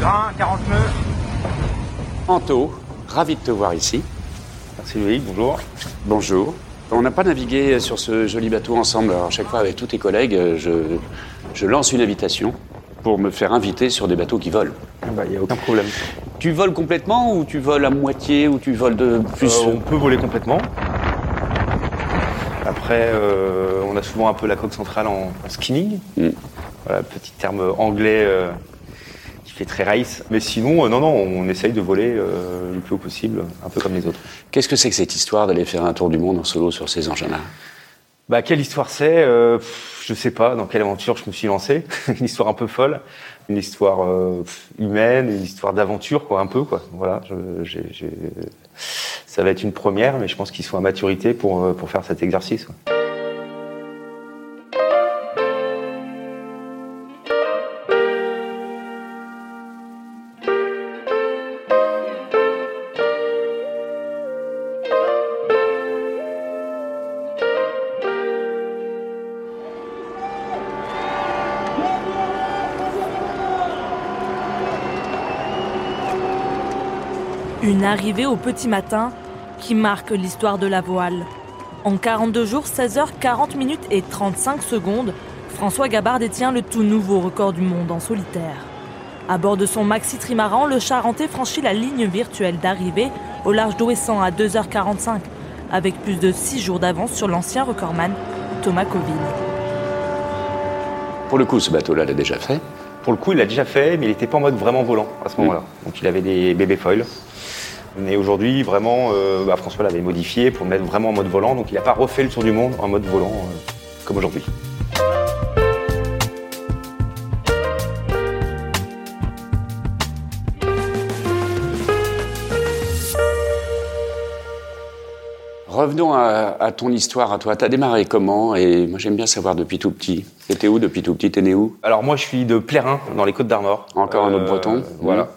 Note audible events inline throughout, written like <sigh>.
Grain, 40 nœuds. Anto, ravi de te voir ici. Merci Loïc, bonjour. Bonjour. On n'a pas navigué sur ce joli bateau ensemble. Alors, à chaque fois, avec tous tes collègues, je, je lance une invitation pour me faire inviter sur des bateaux qui volent. Il bah, n'y a aucun problème. Tu voles complètement ou tu voles à moitié ou tu voles de plus Euh, on peut voler complètement. Après, euh, on a souvent un peu la coque centrale en, en skinning. Mm. Voilà, petit terme anglais euh, qui très race. Mais sinon, euh, non, non, on essaye de voler euh, le plus haut possible, un peu comme les autres. Qu'est-ce que c'est que cette histoire d'aller faire un tour du monde en solo sur ces engins-là? Bah, quelle histoire c'est euh, Je sais pas dans quelle aventure je me suis lancé. <laughs> une histoire un peu folle, une histoire euh, humaine, une histoire d'aventure, quoi, un peu, quoi. Voilà, je- ça va être une première, mais je pense qu'ils sont à maturité pour, pour faire cet exercice. quoi. Une arrivée au petit matin qui marque l'histoire de la voile. En 42 jours, 16 heures 40 minutes et 35 secondes, François Gabard détient le tout nouveau record du monde en solitaire. À bord de son maxi trimaran, le Charentais franchit la ligne virtuelle d'arrivée au large d'Ouessant à 2h45, avec plus de 6 jours d'avance sur l'ancien recordman Thomas Coville. Pour le coup, ce bateau-là l'a déjà fait. Pour le coup, il l'a déjà fait, mais il n'était pas en mode vraiment volant à ce moment-là. Donc il avait des bébés foils. Mais aujourd'hui, vraiment, euh, bah, François l'avait modifié pour le mettre vraiment en mode volant. Donc il n'a pas refait le tour du monde en mode volant euh, comme aujourd'hui. Revenons à, à ton histoire, à toi. T'as démarré comment? Et moi, j'aime bien savoir depuis tout petit. T'étais où depuis tout petit? T'es né où? Alors moi, je suis de Plérin, dans les Côtes d'Armor. Encore un autre breton. Voilà.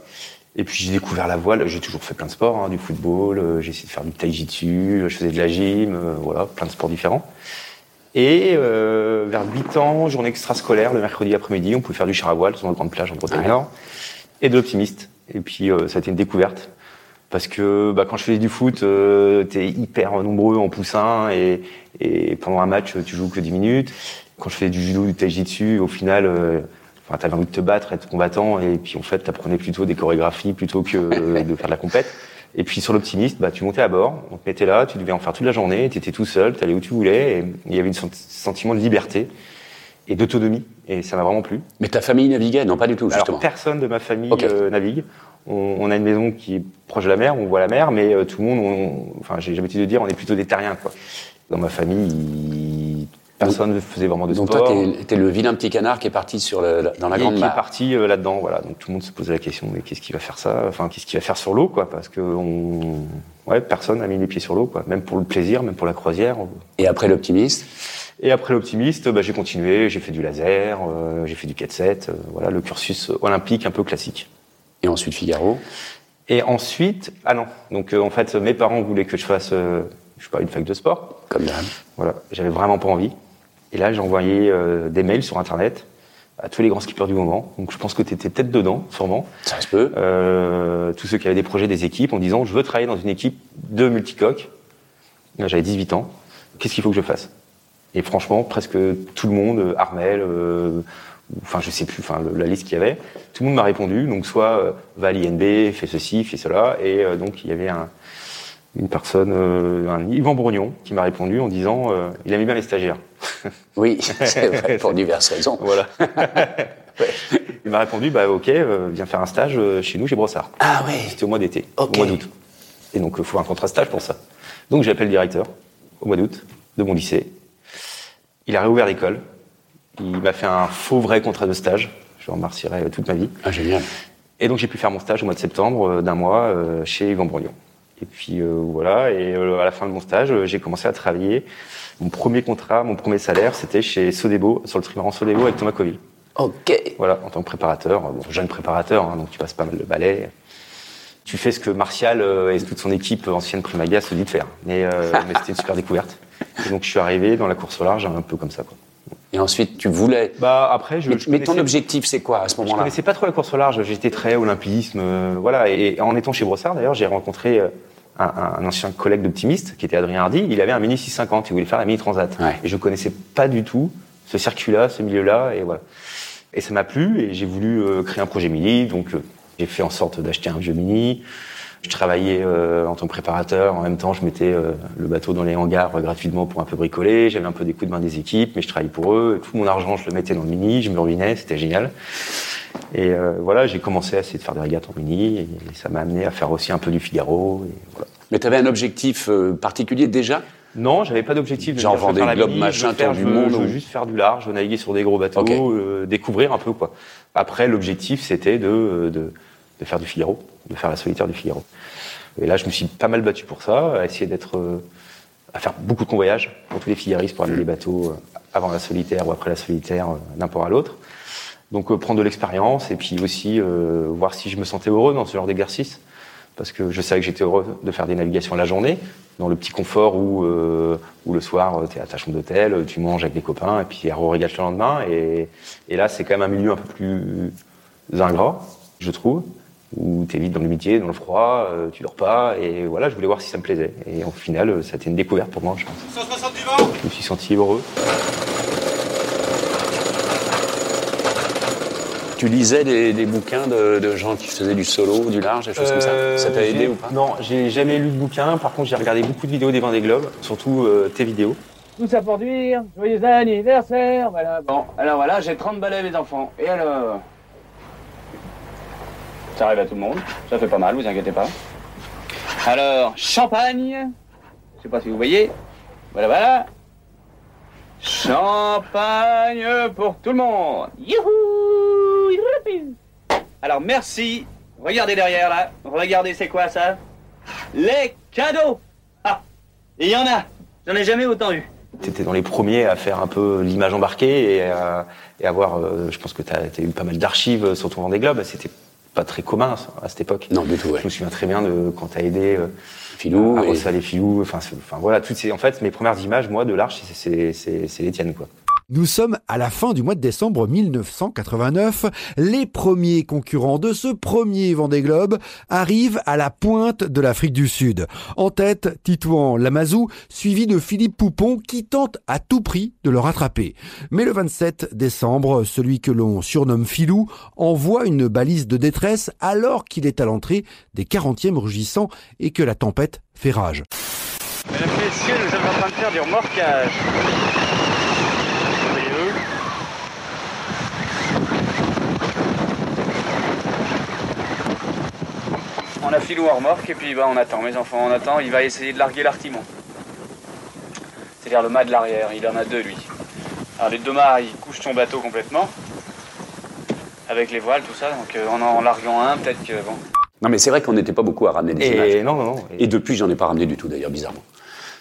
Et puis j'ai découvert la voile. J'ai toujours fait plein de sports, hein, du football. euh, j'ai essayé de faire du taijitsu. Je faisais de la gym. euh, voilà, plein de sports différents. Et euh, vers 8 ans, journée extrascolaire, le mercredi après-midi, on pouvait faire du char à voile sur une grande plage en Bretagne Ouais. Nord. Et de l'optimiste. Et puis euh, ça a été une découverte. Parce que bah, quand je faisais du foot, euh, t'es hyper nombreux en poussin et, et pendant un match, tu joues que 10 minutes. Quand je faisais du judo, du taijitsu, au final, euh, enfin, t'avais envie de te battre, être combattant, et puis en fait, t'apprenais plutôt des chorégraphies plutôt que euh, <laughs> de faire de la compète. Et puis sur l'optimiste, bah, tu montais à bord, on te mettait là, tu devais en faire toute la journée, tu étais tout seul, tu allais où tu voulais, et il y avait un sentiment de liberté et d'autonomie, et ça m'a vraiment plu. Mais ta famille naviguait? Non, pas du tout, justement. Alors personne de ma famille euh, navigue. On, on a une maison qui est proche de la mer, on voit la mer, mais euh, tout le monde, on- enfin j'ai l'habitude de dire, on est plutôt des terriens. Quoi. Dans ma famille, il- personne ne faisait vraiment de Donc sport. toi, t'es, le vilain petit canard qui est parti sur le- dans la et grande qui est parti euh, là-dedans, voilà. Donc tout le monde se posait la question, mais qu'est-ce qu'il va faire ça? Enfin, qu'est-ce qu'il va faire sur l'eau, quoi? Parce que on... ouais, personne n'a mis les pieds sur l'eau, quoi. Même pour le plaisir, même pour la croisière. Et après l'optimiste? Et après l'optimiste, bah, j'ai continué, j'ai fait du laser, euh, j'ai fait du 4-7, euh, voilà, le cursus olympique un peu classique. Et ensuite Figaro? Et ensuite, ah non. Donc en fait, mes parents voulaient que je fasse, je sais pas, une fac de sport. Comme d'hab. Voilà, j'avais vraiment pas envie. Et là, j'ai envoyé euh, des mails sur Internet à tous les grands skippers du moment. Donc je pense que tu étais peut-être dedans, sûrement. Ça se peut. Euh, tous ceux qui avaient des projets, des équipes, en disant je veux travailler dans une équipe de multicoques. J'avais 18 ans. Qu'est-ce qu'il faut que je fasse? Et franchement, presque tout le monde, euh, Armel, euh, enfin je sais plus, enfin la liste qu'il y avait, tout le monde m'a répondu. Donc soit va à l'INB, fais ceci, fais cela, et donc il y avait un, une personne, euh, un Yvan Brognon, qui m'a répondu en disant euh, il aimait bien les stagiaires. <laughs> Oui, c'est vrai, pour <laughs> diverses raisons. Voilà. <laughs> Il m'a répondu bah ok, euh, viens faire un stage euh, chez nous chez Brossard. Ah oui. C'était au mois d'été, au mois d'août. Et donc, il faut un contrat stage pour ça. Donc, j'ai appelé le directeur au mois d'août de mon lycée. Il a réouvert l'école. Il m'a fait un faux vrai contrat de stage. Je le remercierai toute ma vie. Ah, génial. Et donc, j'ai pu faire mon stage au mois de septembre d'un mois chez Yvan Brognon. Et puis, euh, voilà. Et euh, à la fin de mon stage, euh, j'ai commencé à travailler. Mon premier contrat, mon premier salaire, c'était chez Sodebo, sur le trimaran Sodebo avec Thomas Coville. Ok. Voilà, en tant que préparateur, bon, jeune préparateur, hein, donc tu passes pas mal de balais. Tu fais ce que Martial et toute son équipe ancienne Primaga se dit de faire. Mais, <laughs> mais c'était une super découverte. Et donc je suis arrivé dans la course au large un peu comme ça. Quoi. Et ensuite, tu voulais. Bah après, je. Mais, je mais ton objectif, c'est quoi à ce Je moment-là? connaissais pas trop la course au large. J'étais très olympisme, euh, voilà. Et, en étant chez Brossard, d'ailleurs, j'ai rencontré un, un ancien collègue d'optimiste qui était Adrien Hardy. Il avait un Mini 650. Il voulait faire la Mini Transat. Ouais. Et je connaissais pas du tout ce circuit-là, ce milieu-là, et voilà. Et ça m'a plu. Et j'ai voulu euh, créer un projet Mini. Donc, euh, j'ai fait en sorte d'acheter un vieux Mini. Je travaillais euh, en tant que préparateur. En même temps, je mettais euh, le bateau dans les hangars euh, gratuitement pour un peu bricoler. J'avais un peu des coups de main des équipes, mais je travaillais pour eux. Tout mon argent, je le mettais dans le mini. Je me ruinais. C'était génial. Et euh, voilà, j'ai commencé à essayer de faire des régates en mini. Et ça m'a amené à faire aussi un peu du Figaro. Et voilà. Mais tu avais un objectif euh, particulier déjà? Non, j'avais pas d'objectif. Genre dire, je veux Vendée faire la Globe, mini, je veux machin, tour du monde Je veux ou- juste faire du large, naviguer sur des gros bateaux, Ok. euh, découvrir un peu quoi. Après, l'objectif c'était de, de de faire du Figaro, de faire la solitaire du Figaro. Et là, je me suis pas mal battu pour ça, à essayer d'être, euh, à faire beaucoup de convoyages pour tous les figaristes pour amener les bateaux euh, avant la solitaire ou après la solitaire, euh, d'un port à l'autre. Donc euh, prendre de l'expérience et puis aussi euh, voir si je me sentais heureux dans ce genre d'exercice. Parce que je savais que j'étais heureux de faire des navigations la journée, dans le petit confort où, euh, où le soir, tu es à ta chambre d'hôtel, tu manges avec des copains, et puis à régate le lendemain. Et, et là, c'est quand même un milieu un peu plus ingrat, je trouve, où tu es vite dans l'humidité, dans le froid, tu dors pas. Et voilà, je voulais voir si ça me plaisait. Et au final, ça a été une découverte pour moi, je pense. 160 du vent Je me suis senti heureux. Tu lisais des, des bouquins de, de gens qui faisaient du solo, du large, des choses comme ça Ça t'a Euh, aidé ou pas Non, j'ai jamais lu de bouquin. Par contre, j'ai regardé beaucoup de vidéos des Vendée Globe, surtout euh, tes vidéos. Tout ça pour dire, joyeux anniversaire, voilà. Bon, alors voilà, j'ai 30 balais mes enfants. Et alors? Ça arrive à tout le monde, ça fait pas mal, vous inquiétez pas. Alors, champagne, je sais pas si vous voyez, voilà, voilà. Champagne pour tout le monde. Youhou. Alors merci, regardez derrière là, regardez c'est quoi ça? Les cadeaux Ah, il y en a, j'en ai jamais autant eu. T'étais dans les premiers à faire un peu l'image embarquée et à, et avoir, euh, je pense que t'as as eu pas mal d'archives sur ton Vendée Globe. C'était pas très commun à cette époque. Non, du tout, ouais. Je me souviens très bien de quand t'as aidé euh, Filou à et- les filous. Enfin, enfin voilà, toutes ces, en fait, mes premières images, moi, de l'arche, c'est les tiennes, quoi. Nous sommes à la fin du mois de décembre 1989. Les premiers concurrents de ce premier Vendée Globe arrivent à la pointe de l'Afrique du Sud. En tête, Titouan Lamazou, suivi de Philippe Poupon qui tente à tout prix de le rattraper. Mais le 27 décembre, celui que l'on surnomme Filou envoie une balise de détresse alors qu'il est à l'entrée des 40e rugissants et que la tempête fait rage. Messieurs, nous de faire du remorquage. On a filou en remorque et puis bah, on attend, mes enfants, on attend. Il va essayer de larguer l'artimon. C'est-à-dire le mât de l'arrière, il en a deux lui. Alors les deux mâts, ils couchent son bateau complètement. Avec les voiles, tout ça. Donc euh, en en larguant un, peut-être que bon. Non, mais c'est vrai qu'on n'était pas beaucoup à ramener des images. Et non, non, non. Et depuis, j'en ai pas ramené du tout, d'ailleurs, bizarrement.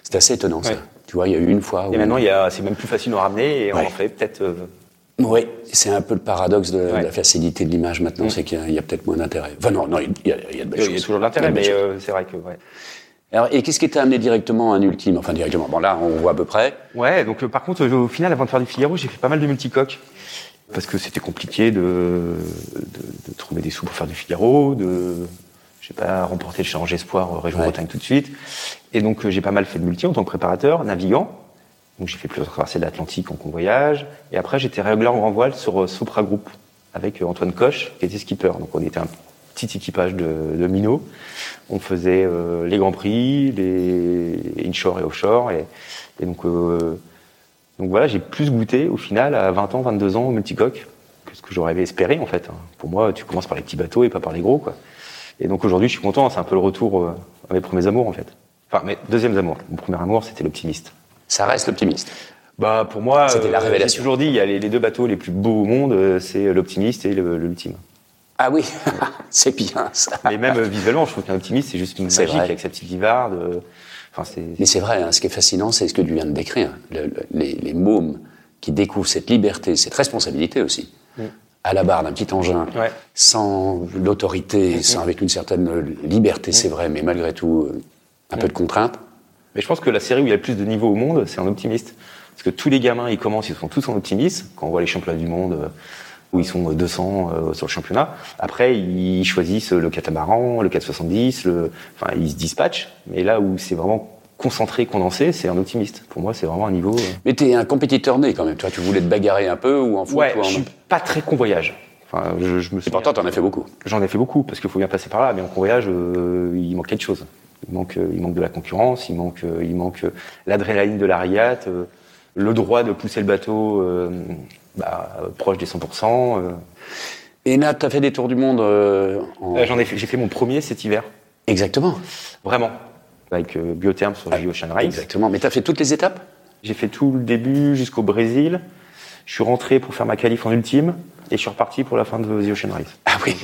C'est assez étonnant, ça. Ouais. Tu vois, il y a eu une fois où... Et maintenant, il y a, c'est même plus facile de ramener et on en fait peut-être. Oui, c'est un peu le paradoxe de, la facilité de l'image maintenant, c'est qu'il y a, il peut-être moins d'intérêt. Enfin non, non, il y a, il y a de belles il choses. y a toujours de l'intérêt, Il mais euh, c'est vrai que ouais. Alors, et qu'est-ce qui t'a amené directement à un ultime? Enfin, directement. Bon, là, on voit à peu près. Ouais, donc euh, par contre, au final, avant de faire du Figaro, j'ai fait pas mal de multicoques. Parce que c'était compliqué de, de, de trouver des sous pour faire du Figaro, de, je sais pas, remporter le challenge espoir euh, région Ouais. Bretagne tout de suite. Et donc, j'ai pas mal fait de multi en tant que préparateur, navigant. Donc, j'ai fait plusieurs traversées de l'Atlantique en convoyage. Et après, j'étais régulier en grand voile sur euh, Sopra Group avec euh, Antoine Coche, qui était skipper. Donc, on était un petit équipage de, de minots. On faisait euh, les grands prix, les inshore et offshore. Et, donc, voilà, j'ai plus goûté au final à 20 ans, 22 ans au multicoque que ce que j'aurais espéré en fait. hein. Pour moi, tu commences par les petits bateaux et pas par les gros quoi. Et donc aujourd'hui, je suis content, c'est un peu le retour à mes premiers amours en fait. Enfin, mes deuxièmes amours. Mon premier amour, c'était l'optimiste. Ça reste l'optimiste. Bah pour moi, C'était la révélation. J'ai toujours dit, il y a les, les deux bateaux les plus beaux au monde, euh, c'est l'optimiste et l'ultime. Ah oui, <laughs> c'est bien ça. Mais même euh, visuellement, je trouve qu'un optimiste, c'est juste magique vrai. avec sa petite livarde. euh, Enfin. Mais c'est vrai, hein, ce qui est fascinant, c'est ce que tu viens de décrire. Le- le- les, les mômes qui découvrent cette liberté, cette responsabilité aussi, à la barre d'un petit engin, Ouais. sans l'autorité, sans avec une certaine euh, liberté, c'est vrai, mais malgré tout, euh, un peu de contrainte. Mais je pense que la série où il y a le plus de niveaux au monde, c'est un optimiste. Parce que tous les gamins, ils commencent, ils sont tous en optimiste. Quand on voit les championnats du monde euh, où ils sont 200 euh, sur le championnat, après, ils choisissent le catamaran, le 470, le... enfin, ils se dispatchent. Mais là où c'est vraiment concentré, condensé, c'est un optimiste. Pour moi, c'est vraiment un niveau. euh, Mais t'es un compétiteur né quand même. Toi, tu voulais te bagarrer un peu ou en foot Ouais, ou en- je suis pas très convoyage. Enfin, je, je me Et pourtant, t'en as fait beaucoup. J'en ai fait beaucoup parce qu'il faut bien passer par là. Mais en convoyage, euh, il manque quelque chose. Il manque, euh, il manque de la concurrence, il manque, euh, il manque euh, l'adrénaline de la euh, le droit de pousser le bateau bah, proche des 100%. euh. Et là, t'as fait des tours du monde en... J'en ai fait, j'ai fait mon premier cet hiver, Exactement. vraiment, avec Biotherm sur J Ocean Race. Exactement. Mais t'as fait toutes les étapes? J'ai fait tout le début jusqu'au Brésil. Je suis rentré pour faire ma qualif en ultime et je suis reparti pour la fin de The Ocean Race. Ah oui.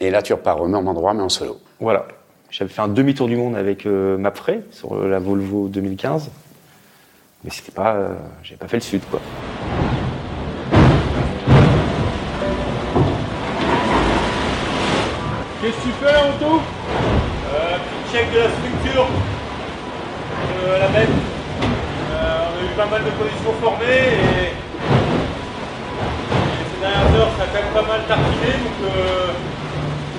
Et là, tu repars au même endroit, mais en solo. Voilà. J'avais fait un demi-tour du monde avec euh, Mapfre sur euh, la Volvo 2015. Mais c'était pas. euh, J'avais pas fait le sud, quoi. Qu'est-ce que tu fais là, Anto? Euh, Petit check de la structure de la bête. Euh, on a eu pas mal de positions formées et, ces dernières heures ça a quand même pas mal tartiné donc euh,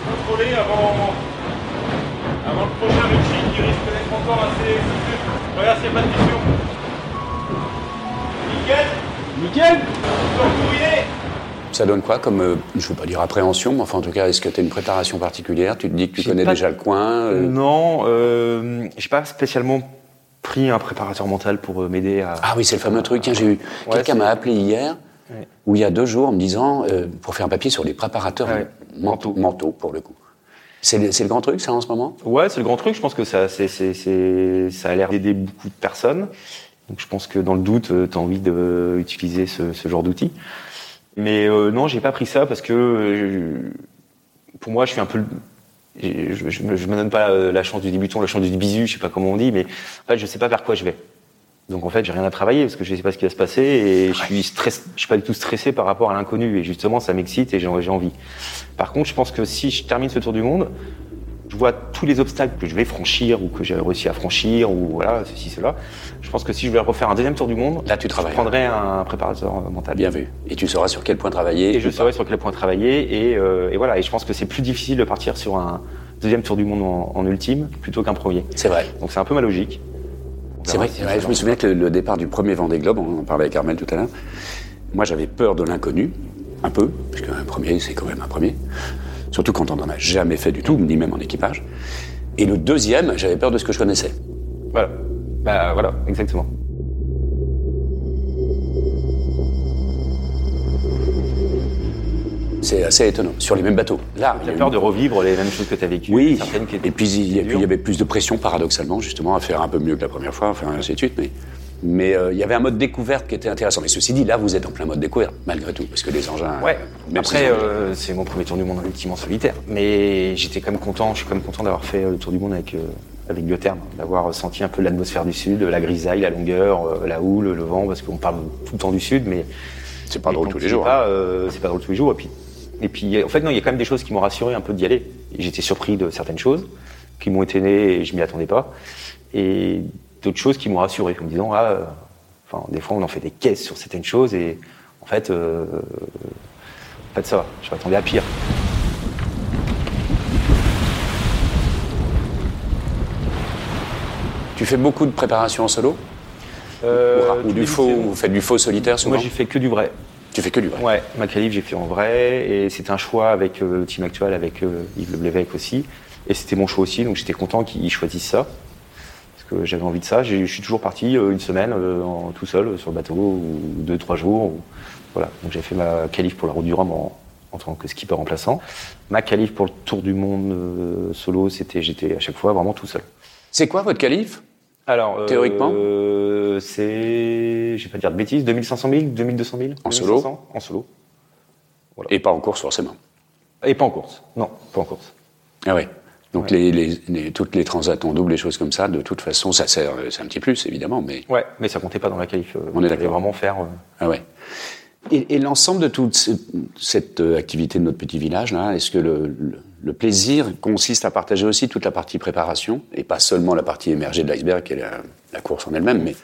faut contrôler avant, avant le prochain Richie qui risque d'être encore assez soutenu. Regarde s'il n'y a pas de question. Nickel Nickel Ça donne quoi comme, euh, je veux pas dire appréhension, mais enfin, en tout cas, est-ce que tu as une préparation particulière? Tu te dis que tu connais pas- déjà le coin euh, Non, euh, j'ai pas spécialement pris un préparateur mental pour euh, m'aider à. Ah oui, c'est le fameux truc. Tiens, j'ai eu Ouais, quelqu'un m'a appelé hier, Ouais. ou il y a deux jours, en me disant euh, pour faire un papier sur les préparateurs Ouais. mentaux, mentaux, pour le coup. C'est le, grand truc, ça, en ce moment? Ouais, c'est le grand truc. Je pense que ça, ça a l'air d'aider beaucoup de personnes. Donc je pense que dans le doute, tu as envie d'utiliser ce, ce genre d'outil. Mais euh, non, j'ai pas pris ça parce que euh, pour moi, je suis un peu. Je, je me, donne pas euh, la chance du débutant, la chance du bisu, je sais pas comment on dit, mais en fait, je sais pas vers quoi je vais. Donc en fait, j'ai rien à travailler parce que je sais pas ce qui va se passer et je suis stress, je suis pas du tout stressé par rapport à l'inconnu et justement, ça m'excite et j'ai envie. Par contre, je pense que si je termine ce tour du monde, je vois tous les obstacles que je vais franchir ou que j'ai réussi à franchir ou voilà, ceci, cela. Je pense que si je vais refaire un deuxième tour du monde, Là, tu travailles. je prendrai un préparateur mental. Bien vu. Et tu sauras sur quel point travailler. Et je saurai sur quel point travailler et, euh, et voilà. Et je pense que c'est plus difficile de partir sur un deuxième tour du monde en, en ultime plutôt qu'un premier. C'est vrai. Donc c'est un peu ma logique. C'est vrai. Je me souviens que le, le départ du premier Vendée Globe, on en parlait avec Armel tout à l'heure, moi j'avais peur de l'inconnu, un peu, parce qu'un premier, c'est quand même un premier. Surtout quand on n'en a jamais fait du tout, ni même en équipage. Et le deuxième, j'avais peur de ce que je connaissais. Voilà. Bah voilà, exactement. C'est assez étonnant. Sur les mêmes bateaux. Là, il y T'as a peur une- de revivre les mêmes choses que t'as vécues. Oui, certaines qui étaient et puis il y, avait plus de pression, paradoxalement, justement, à faire un peu mieux que la première fois, enfin, ainsi de suite. Mais, mais euh, il y avait un mode découverte qui était intéressant. Mais ceci dit, là, vous êtes en plein mode découverte, malgré tout, parce que les engins. Ouais. même Après, euh, c'est mon premier tour du monde en ultime en solitaire. Mais j'étais quand même content. Je suis quand même content d'avoir fait euh, le tour du monde avec euh, avec Biotherm, d'avoir senti un peu l'atmosphère du sud, la grisaille, la longueur, euh, la houle, le vent, parce qu'on parle tout le temps du sud, mais c'est pas drôle tous tu les jours. hein. euh, c'est pas drôle tous les jours. Et puis, et puis, en fait, non, il y a quand même des choses qui m'ont rassuré un peu d'y aller. J'étais surpris de certaines choses qui m'ont étonné et je m'y attendais pas. Et d'autres choses qui m'ont rassuré, en me disant, ah, euh, enfin, des fois, on en fait des caisses sur certaines choses et en fait, euh, en fait, ça va. Je m'attendais à pire. Tu fais beaucoup de préparation en solo? Euh, Ou, tous du faux, vous faites du faux solitaire souvent? Moi, j'ai fait que du vrai. Tu fais que du vrai. Ouais, ma qualif, j'ai fait en vrai, et c'était un choix avec euh, le team actuel, avec euh, Yves Leblévec aussi, et c'était mon choix aussi, donc j'étais content qu'ils choisissent ça, parce que j'avais envie de ça. Je suis toujours parti euh, une semaine euh, en- tout seul sur le bateau, ou deux, trois jours, ou- voilà. Donc j'ai fait ma qualif pour la Route du Rhum en, en tant que skipper remplaçant. Ma qualif pour le Tour du Monde euh, solo, c'était, j'étais à chaque fois vraiment tout seul. C'est quoi votre qualif? Alors, euh, Théoriquement c'est, je vais pas dire de bêtises, 2500 000, 2200 000 En solo 2500 En solo. Et pas en course forcément. Et pas en course. Non, pas en course. Ah ouais. Donc Ouais. Les, les- les- toutes les transats en double, les choses comme ça, de toute façon, ça sert, c'est un petit plus évidemment, mais Ouais, mais ça comptait pas dans la qualif. euh, On est d'accord. vraiment faire. euh, ah ouais. Et, et l'ensemble de toute ce- cette activité de notre petit village là, est-ce que le, le- le plaisir consiste à partager aussi toute la partie préparation et pas seulement la partie émergée de l'iceberg qui est la, la course en elle-même, mais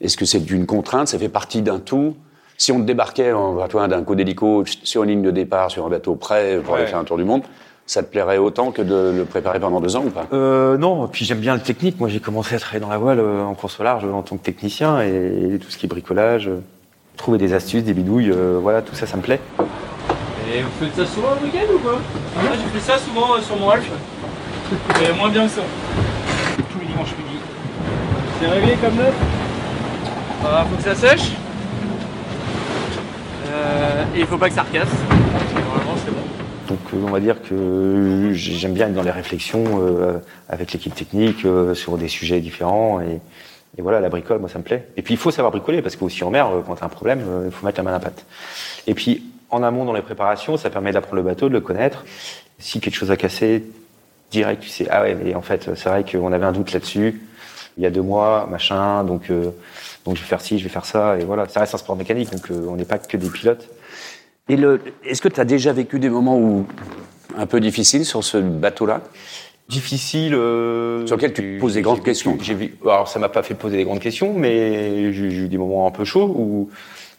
Est-ce que c'est une contrainte? Ça fait partie d'un tout. Si on débarquait en, toi, d'un coup d'hélico sur une ligne de départ, sur un bateau prêt pour aller faire un tour du monde, ça te plairait autant que de le préparer pendant deux ans ou pas? Euh, non, puis j'aime bien le technique. Moi, j'ai commencé à travailler dans la voile euh, en course au large en tant que technicien et, tout ce qui est bricolage, euh, trouver des astuces, des bidouilles, euh, voilà, tout ça, ça me plaît. Et vous faites ça souvent le week-end ou quoi Moi j'ai fait ça souvent euh, sur mon Alf. Mais moins bien que ça. Tous les dimanches midi. C'est réglé comme neuf Ah, Faut que ça sèche. Euh, et il faut pas que ça recasse. Normalement c'est bon. Donc, euh, on va dire que j'aime bien être dans les réflexions euh, avec l'équipe technique euh, sur des sujets différents et, et voilà, la bricole, moi, ça me plaît. Et puis, il faut savoir bricoler parce qu'aussi en mer, quand t'as un problème, il faut mettre la main à la pâte. Et puis, en amont dans les préparations, ça permet d'apprendre le bateau, de le connaître. Si quelque chose a cassé, direct, tu sais, ah ouais, mais en fait, c'est vrai qu'on avait un doute là-dessus. Il y a deux mois, machin, donc, euh, donc je vais faire ci, je vais faire ça, et voilà. Ça reste un sport mécanique, donc euh, on n'est pas que des pilotes. Et le, est-ce que tu as déjà vécu des moments où un peu difficiles sur ce bateau-là? Difficile. euh, Sur lequel tu poses des grandes questions. J'ai alors ça m'a pas fait poser des grandes questions, mais j'ai j'ai eu des moments un peu chauds où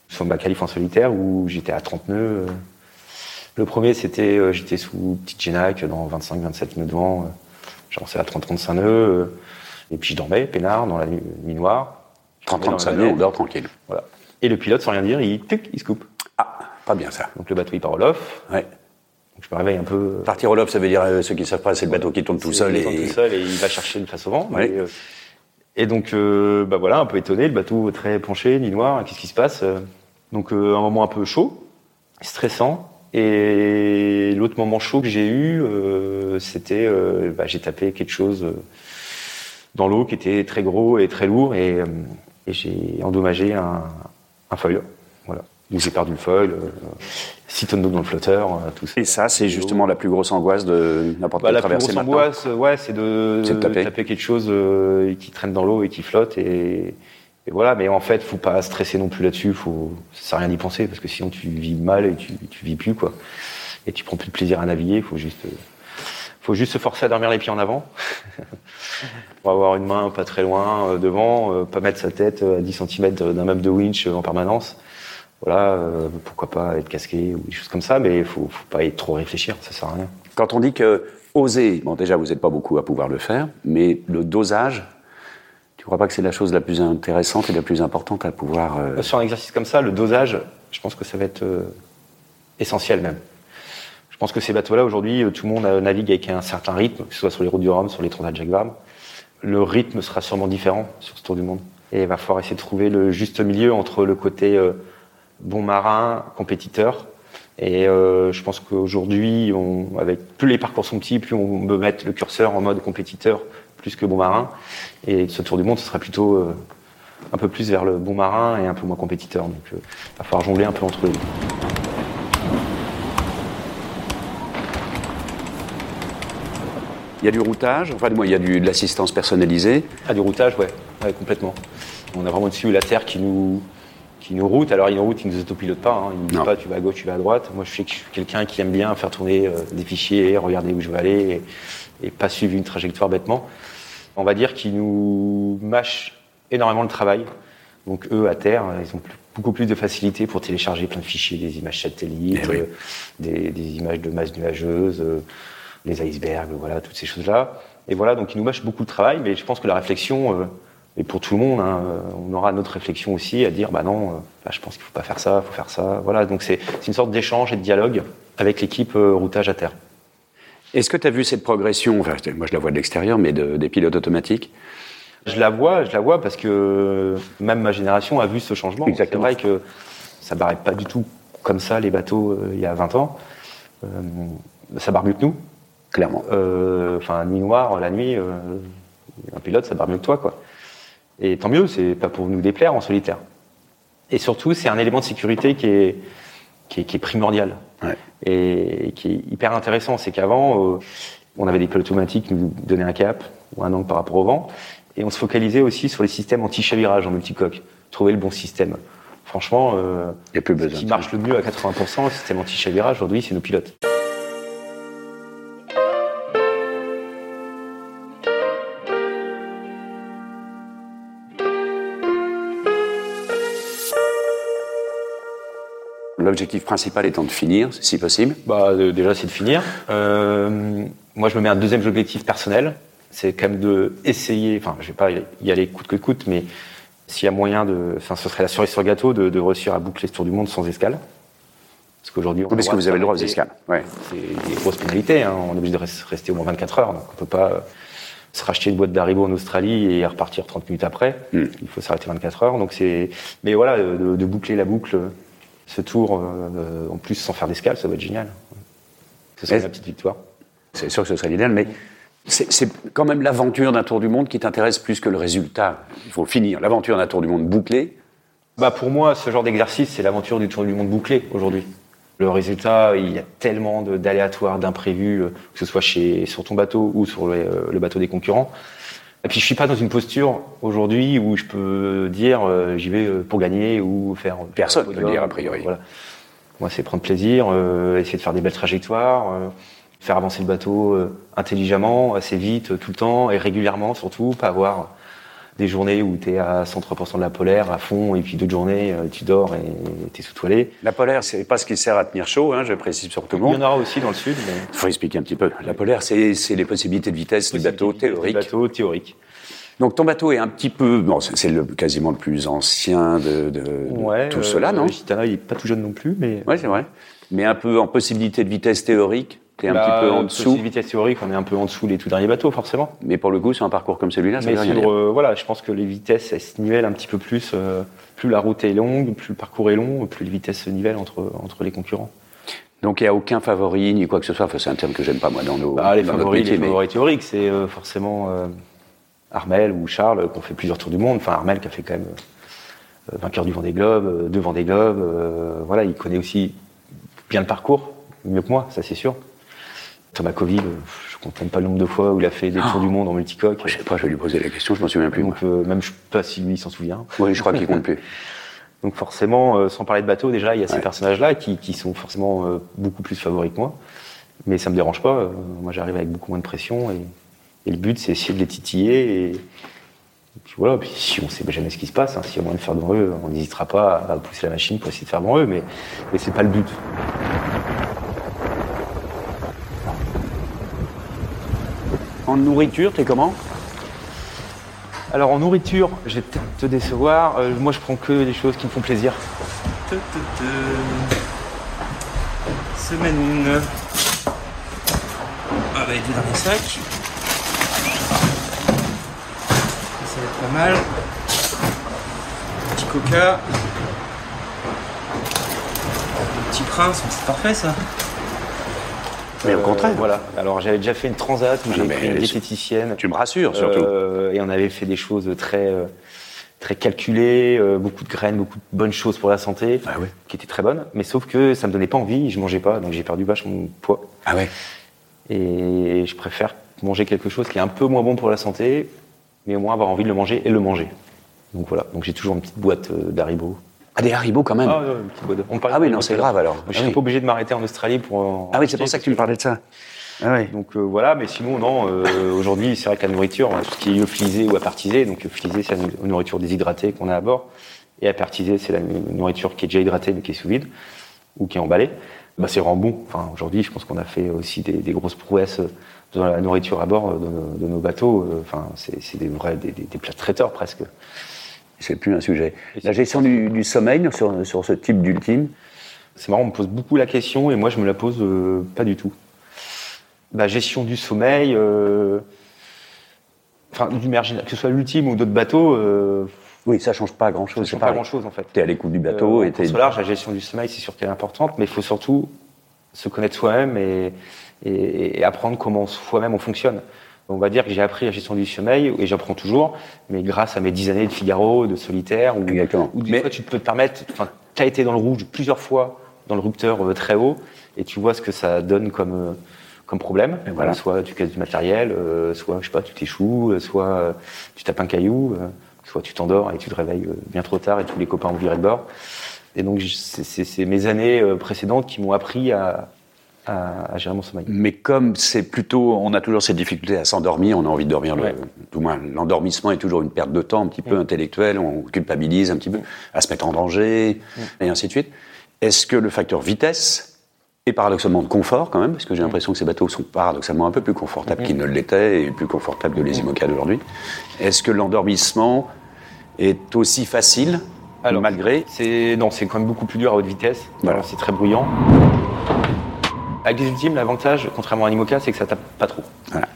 sur ma qualif en solitaire où j'étais à 30 nœuds. euh. Le premier c'était euh, j'étais sous petite génac dans 25-27 nœuds de vent. euh, lancé à 30-35 nœuds euh, et puis je dormais peinard dans la nuit, nuit noire. Je dormais 30 dans 35 le nœuds, on dort tranquille. Voilà. Et le pilote sans rien dire, il tic, il se coupe. Ah, pas bien ça. Donc le bateau il part au lof. Ouais. Donc je me réveille un peu. Partir au lobe, ça veut dire, euh, ceux qui savent pas, c'est le bateau qui tourne tout seul. Et... tout seul et il va chercher une face au vent. Ouais. Euh, et donc, euh, bah voilà, un peu étonné, le bateau très penché, ni noir, qu'est-ce qui se passe euh Donc, euh, un moment un peu chaud, stressant. Et l'autre moment chaud que j'ai eu, euh, c'était, euh, bah, j'ai tapé quelque chose euh, dans l'eau qui était très gros et très lourd, et, et j'ai endommagé un, un foil. Voilà. Donc j'ai perdu le foil, euh, 6 tonnes d'eau dans le flotteur, euh, tout ça. Et ça, c'est justement la plus grosse angoisse de n'importe Bah, quelle la plus traversée grosse maintenant. angoisse, euh, ouais, c'est de, C'est de taper. quelque chose euh, qui traîne dans l'eau et qui flotte. Et, et voilà, mais en fait, faut pas stresser non plus là-dessus. Faut, ça sert à rien d'y penser parce que sinon tu vis mal et tu, tu vis plus quoi. Et tu prends plus de plaisir à naviguer. Faut juste, faut juste se forcer à dormir les pieds en avant. <laughs> pour avoir une main pas très loin devant, euh, pas mettre sa tête à 10 cm d'un meuble de winch en permanence. Voilà, euh, pourquoi pas être casqué ou des choses comme ça, mais faut, faut pas y trop réfléchir, ça sert à rien. Quand on dit que oser, bon déjà vous n'êtes pas beaucoup à pouvoir le faire, mais le dosage, tu crois pas que c'est la chose la plus intéressante et la plus importante à pouvoir... euh, Sur un exercice comme ça, le dosage, je pense que ça va être euh, essentiel même. Je pense que ces bateaux-là, aujourd'hui, euh, tout le monde euh, navigue avec un certain rythme, que ce soit sur les routes du Rhum, sur les Transat Jacques Vabre. Le rythme sera sûrement différent sur ce tour du monde. Et il va falloir essayer de trouver le juste milieu entre le côté euh, bon marin, compétiteur. Et euh, je pense qu'aujourd'hui, avec plus les parcours sont petits, plus on peut mettre le curseur en mode compétiteur plus que bon marin. Et ce tour du monde, ce sera plutôt euh, un peu plus vers le bon marin et un peu moins compétiteur. Donc, il va falloir jongler un peu entre les deux. Il y a du routage, enfin du moins il y a du, de l'assistance personnalisée. Ah, du routage, ouais, ouais, complètement. On a vraiment dessus la terre qui nous, qui nous route. Alors, il nous route, il nous autopilote pas. Hein. Il nous dit Non. pas tu vas à gauche, tu vas à droite. Moi, je sais que je suis quelqu'un qui aime bien faire tourner euh, des fichiers, regarder où je veux aller et, et pas suivre une trajectoire bêtement. On va dire qu'ils nous mâchent énormément le travail. Donc, eux, à terre, ils ont plus- beaucoup plus de facilité pour télécharger plein de fichiers, des images satellites, Eh oui. euh, des, des images de masse nuageuse, euh, les icebergs, voilà, toutes ces choses-là. Et voilà, donc ils nous mâchent beaucoup de travail, mais je pense que la réflexion, euh, et pour tout le monde, hein, euh, on aura notre réflexion aussi à dire, bah non, euh, là, je pense qu'il faut pas faire ça, il faut faire ça. Voilà, donc c'est une sorte d'échange et de dialogue avec l'équipe euh, routage à terre. Est-ce que tu as vu cette progression, enfin moi je la vois de l'extérieur, mais de- des pilotes automatiques? Je la vois, je la vois parce que même ma génération a vu ce changement. C'est vrai que ça paraît pas du tout comme ça les bateaux euh, il y a 20 ans. Euh, ça barre mieux que nous. Clairement. Euh, Enfin, nuit noire, la nuit, euh, un pilote, ça barre mieux que toi, quoi. Et tant mieux, c'est pas pour nous déplaire en solitaire. Et surtout, c'est un élément de sécurité qui est, qui est, qui est primordial Ouais. et qui est hyper intéressant. C'est qu'avant, euh, on avait des pilotes automatiques qui nous donnaient un cap ou un angle par rapport au vent, et on se focalisait aussi sur les systèmes anti-chavirage en multicoque, trouver le bon système. Franchement, euh, Il n'y a plus ce besoin. qui de marche le mieux à 80%, le système anti-chavirage, aujourd'hui, c'est nos pilotes. L'objectif principal étant de finir, si possible. Bah, euh, déjà, c'est de finir. Euh, moi, je me mets un deuxième objectif personnel. C'est quand même de essayer, enfin, je vais pas y aller coûte que coûte, mais s'il y a moyen de, enfin, ce serait la cerise sur le gâteau de, de réussir à boucler ce tour du monde sans escale. Parce qu'aujourd'hui, on Parce que vous avez le droit aux escales. Ouais. C'est des grosses pénalités. Hein. On est obligé de res- rester au moins 24 heures. Donc on peut pas euh, se racheter une boîte d'Haribo en Australie et repartir 30 minutes après. Mm. Il faut s'arrêter 24 heures. Donc c'est, mais voilà, de, de boucler la boucle, ce tour, euh, en plus sans faire d'escale, ça va être génial. Ce serait la petite victoire. C'est sûr que ce serait l'idéal, mais c'est quand même l'aventure d'un tour du monde qui t'intéresse plus que le résultat. Il faut finir l'aventure d'un tour du monde bouclé. Bah pour moi, ce genre d'exercice, c'est l'aventure du Tour du Monde bouclé aujourd'hui. Le résultat, il y a tellement de- d'aléatoires, d'imprévus, euh, que ce soit chez, sur ton bateau ou sur le, euh, le bateau des concurrents. Et puis je suis pas dans une posture aujourd'hui où je peux dire euh, j'y vais euh, pour gagner ou faire. Personne faire un peut dire, a priori. Voilà. Moi, c'est prendre plaisir, euh, essayer de faire des belles trajectoires, euh, faire avancer le bateau euh, intelligemment, assez vite, euh, tout le temps et régulièrement surtout, pas avoir des journées où tu es à 103% de la polaire à fond et puis d'autres journées euh, tu dors et tu es sous toilée. La polaire, c'est pas ce qui sert à tenir chaud, hein, je précise pour tout le Il y monde. en aura aussi dans le sud, mais Il faut expliquer un petit peu. La polaire, c'est les possibilités de vitesse du bateau théorique. Bateau théorique. Donc ton bateau est un petit peu, bon, c'est le, quasiment le plus ancien de, tout euh, cela, non? Gitana, il est pas tout jeune non plus, mais Oui, c'est vrai. Mais un peu en possibilité de vitesse théorique, t'es un Là, petit peu en dessous. ces vitesses théoriques, on est un peu en dessous les tout derniers bateaux, forcément. Mais pour le coup, sur un parcours comme celui-là, ça Mais veut rien sur, dire. euh, voilà, je pense que les vitesses, elles se nivellent un petit peu plus. euh, plus la route est longue, plus le parcours est long, plus les vitesses se nivellent entre, entre les concurrents. Donc il n'y a aucun favori ni quoi que ce soit. Enfin, c'est un terme que j'aime pas moi dans nos Bah, les dans favoris, métier, les mais- favoris théoriques, c'est euh, forcément Armel ou Charles qui ont fait plusieurs tours du monde. Enfin, Armel qui a fait quand même vainqueur du Vendée Globe, deux Vendée Globe. euh, voilà, il connaît aussi bien le parcours, mieux que moi, ça c'est sûr. Thomas Coville, euh, je compte même pas le nombre de fois où il a fait des tours du monde en multicoque. Je sais pas, je vais lui poser la question, je m'en souviens plus. Donc euh, même je sais pas si lui s'en souvient. Oui, je crois qu'il compte plus. <laughs> Donc forcément, euh, sans parler de bateau, déjà, il y a ces personnages-là qui, qui sont forcément euh, beaucoup plus favoris que moi. Mais ça me dérange pas. moi, j'arrive avec beaucoup moins de pression. Et, et le but, c'est essayer de les titiller. Et, et puis voilà. Puis si on sait jamais ce qui se passe, hein, s'il y a moyen de faire devant eux, on n'hésitera pas à pousser la machine pour essayer de faire devant eux. Mais, mais c'est pas le but. En nourriture, t'es comment? Alors en nourriture, je vais peut-être te décevoir. Euh, moi, je prends que des choses qui me font plaisir. Semaine 1. Ah bah les deux derniers sacs. Ça va être pas mal. Petit coca. Petit prince, mais c'est parfait ça. Mais au Euh, contraire. Voilà. Alors j'avais déjà fait une transat où Ah j'ai pris une diététicienne. Tu me rassures surtout. Euh, et on avait fait des choses très, euh, très calculées, euh, beaucoup de graines, beaucoup de bonnes choses pour la santé, Ah ouais. qui étaient très bonnes. Mais sauf que ça me donnait pas envie, je mangeais pas, donc j'ai perdu vachement de poids. Ah ouais. Et je préfère manger quelque chose qui est un peu moins bon pour la santé, mais au moins avoir envie de le manger et le manger. Donc voilà, donc j'ai toujours une petite boîte euh, d'Haribo. Ah, des haribots quand même. Ah, ouais, une petite boîte de- on parlait Ah oui, non, c'est grave alors. Je Ah suis oui. pas obligé de m'arrêter en Australie pour. en Ah oui, c'est pour ça que tu me parlais de ça. Ah oui. donc euh, voilà, mais sinon non. euh, Aujourd'hui, c'est vrai que la nourriture, tout ce qui est lyophilisé ou apertisé, donc lyophilisé, c'est la nou- nourriture déshydratée qu'on a à bord, et apertisé, c'est la nou- nourriture qui est déjà hydratée mais qui est sous vide ou qui est emballée. Bah, c'est vraiment bon. Enfin, aujourd'hui, je pense qu'on a fait aussi des, des grosses prouesses dans la nourriture à bord de nos, de nos bateaux. Euh, Enfin, c'est des vrais des, des, des plats de traiteur presque. C'est plus un sujet. La gestion du, du sommeil sur, sur ce type d'ultime, C'est marrant, on me pose beaucoup la question et moi je me la pose euh, pas du tout. La gestion du sommeil, euh, enfin du que ce soit l'ultime ou d'autres bateaux, euh, oui, ça change pas ça grand-chose. ne change pas grand-chose en fait. T'es à l'écoute du bateau Euh, et large, la gestion du sommeil, c'est sûr qu'elle est importante, mais il faut surtout se connaître soi-même et, et- et apprendre comment soi-même on fonctionne. On va dire que j'ai appris la gestion du sommeil et j'apprends toujours, mais grâce à mes dix années de Figaro, de solitaire, où, où des Mais- fois tu peux te permettre, enfin, tu as été dans le rouge plusieurs fois, dans le rupteur euh, très haut, et tu vois ce que ça donne comme, euh, comme problème. Et voilà. Soit tu casses du matériel, euh, soit je sais pas, tu t'échoues, euh, soit euh, tu tapes un caillou, euh, soit tu t'endors et tu te réveilles euh, bien trop tard et tous les copains ont viré de bord. Et donc c'est- mes années euh, précédentes qui m'ont appris à, à, à gérer mon sommeil. Mais comme c'est plutôt, on a toujours cette difficulté à s'endormir, on a envie de dormir, le, Ouais. tout moins l'endormissement est toujours une perte de temps un petit peu intellectuelle, on culpabilise un petit peu, à se mettre en danger, et ainsi de suite. Est-ce que le facteur vitesse et paradoxalement de confort quand même, parce que j'ai l'impression que ces bateaux sont paradoxalement un peu plus confortables qu'ils ne l'étaient et plus confortables que les IMOCA d'aujourd'hui. Est-ce que l'endormissement est aussi facile Alors, malgré C'est non, c'est quand même beaucoup plus dur à haute vitesse. Voilà. Alors, C'est très bruyant. Avec les ultimes, l'avantage, contrairement à l'IMOCA, c'est que ça tape pas trop. Voilà.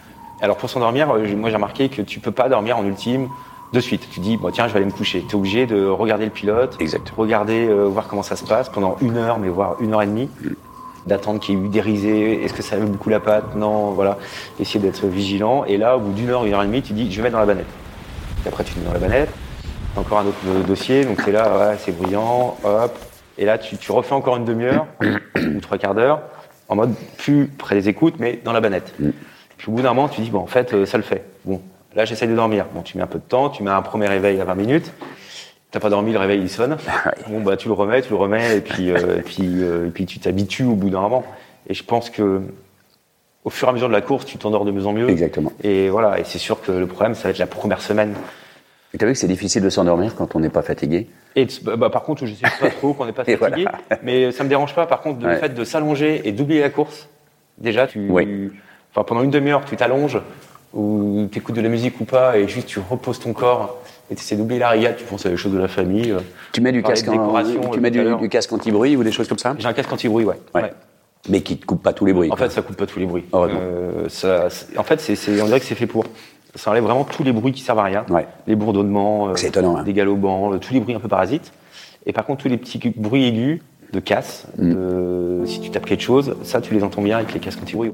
Alors pour s'endormir, euh, moi j'ai remarqué que tu peux pas dormir en ultime de suite. Tu dis, bon tiens, je vais aller me coucher. Tu es obligé de regarder le pilote, Exact. regarder, euh, voir comment ça se passe pendant une heure, mais voire une heure et demie. D'attendre qu'il y ait eu des risées, est-ce que ça lève beaucoup la patte? Non, voilà. Essayer d'être vigilant. Et là, au bout d'une heure, une heure et demie, tu dis, je vais mettre dans la banette. Et après, tu mets dans la banette. Encore un autre dossier, donc c'est là, ouais, c'est bruyant, hop. Et là, tu, tu refais encore une demi-heure ou trois quarts d'heure, en mode plus près des écoutes, mais dans la banette. Puis au bout d'un moment, tu dis, bon, en fait, euh, ça le fait. Bon, là, j'essaye de dormir. Bon, tu mets un peu de temps, tu mets un premier réveil à 20 minutes. T'as pas dormi, le réveil, il sonne. <laughs> Bon, bah, tu le remets, tu le remets, et puis, euh, et puis, euh, et puis tu t'habitues au bout d'un moment. Et je pense que, au fur et à mesure de la course, tu t'endors de mieux en mieux. Exactement. Et voilà, et c'est sûr que le problème, ça va être la première semaine. Et t'as vu que c'est difficile de s'endormir quand on n'est pas fatigué Et bah, bah, par contre, je sais pas trop qu'on n'est pas <laughs> fatigué, voilà. mais ça me dérange pas. Par contre, le Ouais. fait de s'allonger et d'oublier la course, déjà, tu, Oui. enfin, pendant une demi-heure, tu t'allonges ou tu écoutes de la musique ou pas, et juste tu reposes ton corps et tu essaies d'oublier la régate, tu penses à les choses de la famille. euh. Tu mets du casque, en- tu euh, mets à du, casque anti-bruit ou des choses comme ça J'ai un casque anti-bruit, ouais. Ouais. Ouais. Mais qui te coupe pas tous les bruits. En quoi. fait, ça coupe pas tous les bruits. Euh, ça, c'est- en fait, c'est- on dirait que c'est fait pour. Ça enlève vraiment tous les bruits qui servent à rien. Ouais. Les bourdonnements, euh, étonnant, hein. des galopants, euh, tous les bruits un peu parasites. Et par contre, tous les petits bruits aigus de casse, Mm. de- si tu tapes quelque chose, ça, tu les entends bien avec les casques anti-bruit.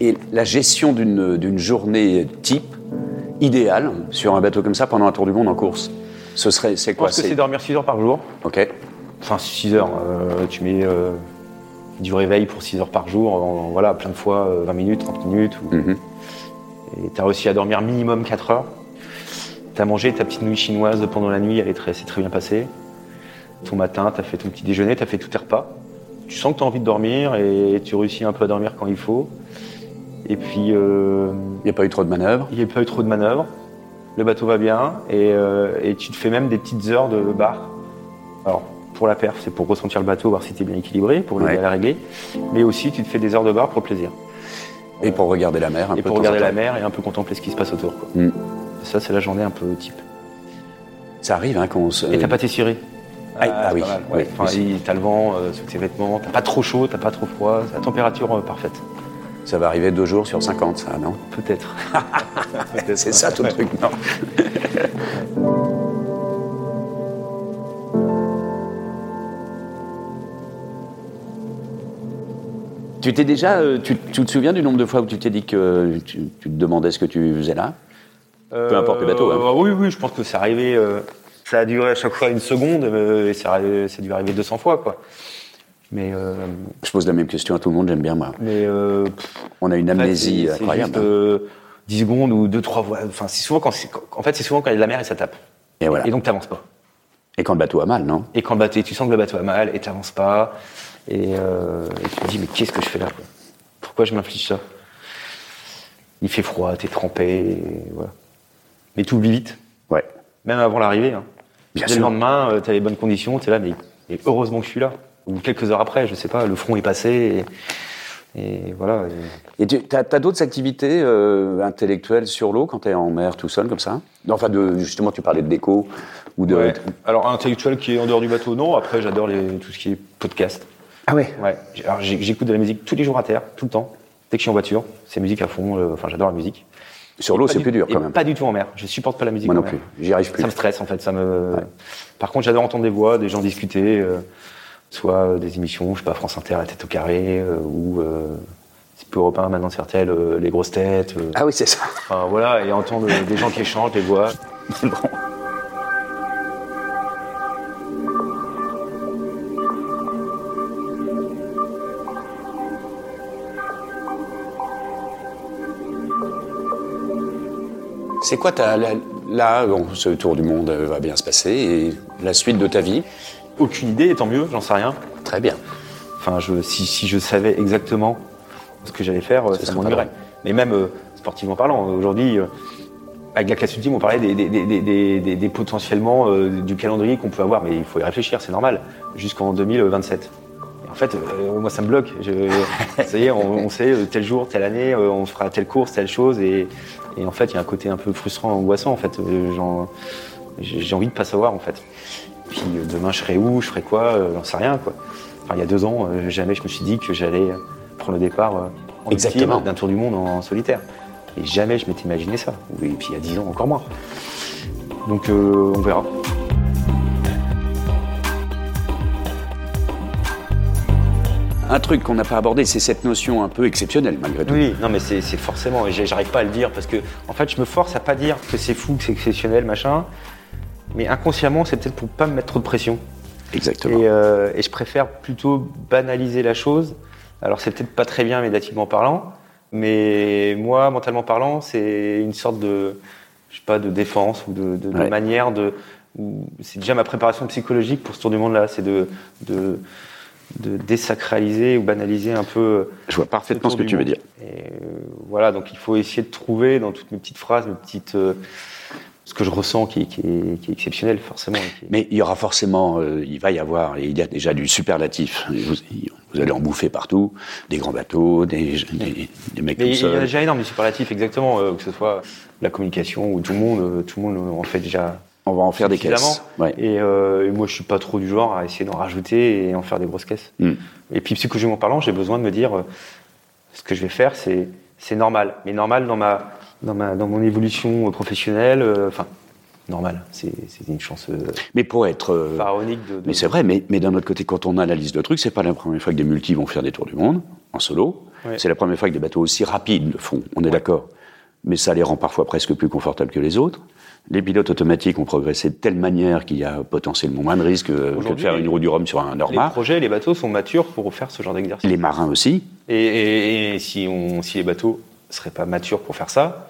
Et la gestion d'une journée type, idéale, sur un bateau comme ça pendant un tour du monde en course, ce serait, c'est Je quoi pense que c'est dormir 6 heures par jour. Ok. Enfin, 6 heures. euh, tu mets euh, du réveil pour 6 heures par jour, en- voilà, plein de fois, euh, 20 minutes, 30 minutes. ou- Mhm. Et tu as réussi à dormir minimum 4 heures. Tu as mangé ta petite nuit chinoise pendant la nuit, elle est très, bien passé. Ton matin, tu as fait ton petit déjeuner, tu as fait tous tes repas. Tu sens que tu as envie de dormir et tu réussis un peu à dormir quand il faut. Et puis, euh, Il n'y a pas eu trop de manœuvres. il n'y a pas eu trop de manœuvres. Le bateau va bien et, euh, et tu te fais même des petites heures de bar. Alors, pour la perf, c'est pour ressentir le bateau, voir si tu es bien équilibré, pour l'aider Ouais. à la régler. Mais aussi, tu te fais des heures de bar pour le plaisir. Et pour regarder la mer un et peu pour de temps regarder la mer et un peu contempler ce qui se passe autour. Quoi. Mm. Ça, c'est la journée un peu type. Ça arrive hein, qu'on se. Et t'as pas tes cirés Ah, ah c'est oui, oui, ouais. Enfin, il- t'as le vent euh, sous tes vêtements, t'as pas trop chaud, t'as pas trop froid, c'est la température euh, parfaite. Ça va arriver deux jours sur 50, ça, non? Peut-être. <laughs> C'est ça tout le truc, non? Tu t'es déjà, euh, tu, tu te souviens du nombre de fois où tu t'es dit que tu, tu te demandais ce que tu faisais là? Peu importe le bateau, hein. Euh, oui, oui, je pense que c'est arrivé. euh, ça a duré à chaque fois une seconde euh, et ça, arrivé- ça a dû arriver 200 fois, quoi. Mais, euh, Je pose la même question à tout le monde, j'aime bien moi. mais euh, pff, On a une en fait, amnésie c'est- c'est incroyable. juste, euh, 10 secondes ou 2-3 voix. Enfin, c'est souvent quand en fait, c'est souvent quand il y a de la mer et ça tape. Et voilà. Et donc, t'avances pas. Et quand le bateau a mal, non? Et quand le bateau, tu sens que le bateau a mal et t'avances pas. Et, et tu te dis, mais qu'est-ce que je fais là quoi? Pourquoi je m'inflige ça? Il fait froid, t'es trempé, et voilà. Mais tu oublies vite, Ouais. même avant l'arrivée. Hein. Bien Dès sûr. le lendemain, euh, t'as les bonnes conditions, t'es là, mais, mais heureusement que je suis là. Ou quelques heures après, je sais pas, le front est passé, et, et voilà. et- tu as, d'autres activités euh, intellectuelles sur l'eau quand tu es en mer tout seul comme ça? Enfin, de, justement, tu parlais de déco ou de. Ouais. Alors, intellectuel qui est en dehors du bateau, non. Après, j'adore tout ce qui est podcast. Ah ouais? Ouais. Alors j'écoute de la musique tous les jours à terre, tout le temps. Dès que je suis en voiture, c'est musique à fond. euh, Enfin, j'adore la musique. Sur l'eau, c'est plus dur quand même. Pas du tout en mer. Je supporte pas la musique Moi en non mer. plus. J'y arrive plus. Ça me stresse en fait. Ça me. Par contre, j'adore entendre des voix, des gens discuter, euh, soit euh, des émissions, je sais pas, France Inter, la tête au carré, euh, ou euh, c'est plus européen maintenant c'est RTL, euh, les grosses têtes. Ah oui, c'est ça. Enfin voilà, et entendre des gens qui échangent, des voix. <laughs> C'est bon. C'est quoi ta, la- là, bon, ce tour du monde va bien se passer et la suite de ta vie? Aucune idée, et tant mieux, j'en sais rien. Très bien. Enfin, je, si, si je savais exactement ce que j'allais faire, euh, Ce ça m'ennuierait. Mais même euh, sportivement parlant, aujourd'hui, euh, avec la classe ultime, on parlait des, potentiellement euh, du calendrier qu'on peut avoir, mais il faut y réfléchir, c'est normal, jusqu'en 2027. Et en fait, moi, ça me bloque. Je, <laughs> ça y est, on, on sait tel jour, telle année, on fera telle course, telle chose, et, et en fait, il y a un côté un peu frustrant, angoissant. En fait, j'ai j'ai envie de pas savoir, en fait. Puis euh, demain, je serai où, je ferai quoi, euh, j'en sais rien, quoi. Enfin, il y a deux ans, euh, jamais je me suis dit que j'allais prendre le départ Exactement. d'un tour du monde en, solitaire. Et jamais je m'étais imaginé ça. Et puis il y a dix ans, encore moins. Donc euh, on verra. Un truc qu'on n'a pas abordé, c'est cette notion un peu exceptionnelle malgré tout. Oui, non mais c'est forcément, et j'arrive pas à le dire parce que en fait je me force à pas dire que c'est fou, que c'est exceptionnel, machin. Mais inconsciemment, c'est peut-être pour pas me mettre trop de pression. Exactement. Et, euh, et je préfère plutôt banaliser la chose. Alors c'est peut-être pas très bien médiatiquement parlant, mais moi, mentalement parlant, c'est une sorte de, je sais pas, de défense ou de, de- de Ouais. manière de. C'est déjà ma préparation psychologique pour ce tour du monde-là, c'est de, de, de désacraliser ou banaliser un peu. Je vois parfaitement ce que tu veux dire. Et euh, voilà, donc il faut essayer de trouver dans toutes mes petites phrases, mes petites, euh, ce que je ressens qui, qui est, qui est exceptionnel forcément. qui Mais il y aura forcément, euh, il va y avoir, et il y a déjà du superlatif. Vous, vous allez en bouffer partout, des grands bateaux, des, des, des mecs Mais comme il y en a ça. déjà énorme de superlatifs, exactement, euh, que ce soit la communication ou tout le monde, euh, tout le monde en fait déjà. On va en faire des caisses. Ouais. Et, euh, et moi, je suis pas trop du genre à essayer d'en rajouter et en faire des grosses caisses. Mm. Et puis psychologiquement parlant, j'ai besoin de me dire, ce que je vais faire, c'est normal, mais normal dans ma dans ma dans mon évolution euh, professionnelle. euh, Enfin, normal, c'est une chance euh, Mais pour être. pharaonique de. de- mais c'est vrai, mais, mais d'un autre côté, quand on analyse le truc, c'est pas la première fois que des multis vont faire des tours du monde en solo. Ouais. C'est la première fois que des bateaux aussi rapides le font. On est d'accord. Mais ça les rend parfois presque plus confortables que les autres. Les pilotes automatiques ont progressé de telle manière qu'il y a potentiellement moins de risques que de faire les- une roue du Rhum sur un les Norma. projets, les bateaux sont matures pour faire ce genre d'exercice. Les marins aussi. Et, et- et si, on, si les bateaux seraient pas matures pour faire ça,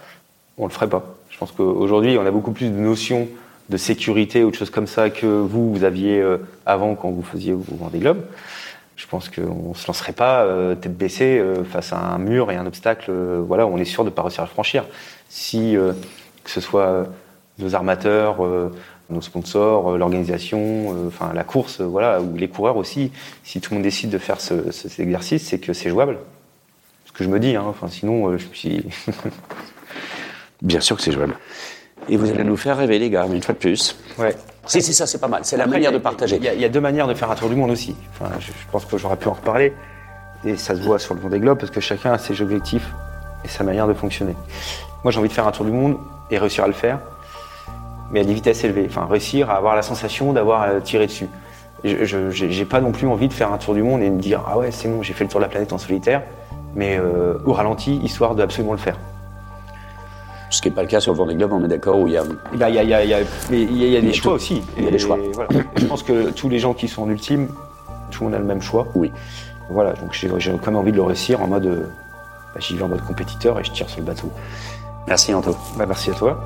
on le ferait pas. Je pense qu'aujourd'hui, on a beaucoup plus de notions de sécurité ou de choses comme ça que vous, vous aviez euh, avant quand vous faisiez vous Vendée Globe. Je pense qu'on ne se lancerait pas euh, tête baissée euh, face à un mur et un obstacle. voilà, on est sûr de ne pas réussir à le franchir. Si que ce soit nos armateurs, nos sponsors, l'organisation, enfin la course, voilà, ou les coureurs aussi, si tout le monde décide de faire ce, ce- cet exercice, c'est que c'est jouable. Ce que je me dis, hein, sinon, je suis. <laughs> Bien sûr que c'est jouable. Et vous allez nous faire rêver, les gars, mais une fois de plus. ouais. Si, c'est ça, c'est pas mal. C'est la Après, manière a- de partager. Il y, a- il y a deux manières de faire un tour du monde aussi. Enfin, je, je pense que j'aurais pu en reparler. Et ça se voit sur le Vendée Globe parce que chacun a ses objectifs et sa manière de fonctionner. Moi, j'ai envie de faire un tour du monde et réussir à le faire, mais à des vitesses élevées. Enfin, réussir à avoir la sensation d'avoir euh, tiré dessus. Je j'ai pas non plus envie de faire un tour du monde et de me dire ah ouais c'est bon j'ai fait le tour de la planète en solitaire, mais euh, au ralenti histoire de absolument le faire. Ce qui n'est pas le cas sur le Vendée Globe, on est d'accord, où il y a ben, Il y a, y y y des a choix tout. aussi. Il y a des choix. voilà. Je pense que tous les gens qui sont en ultime, tout le monde a le même choix. Oui. Voilà, donc j'ai quand même envie de le réussir en mode. bah, J'y vais en mode compétiteur et je tire sur le bateau. Merci, Anto. Bah, merci à toi.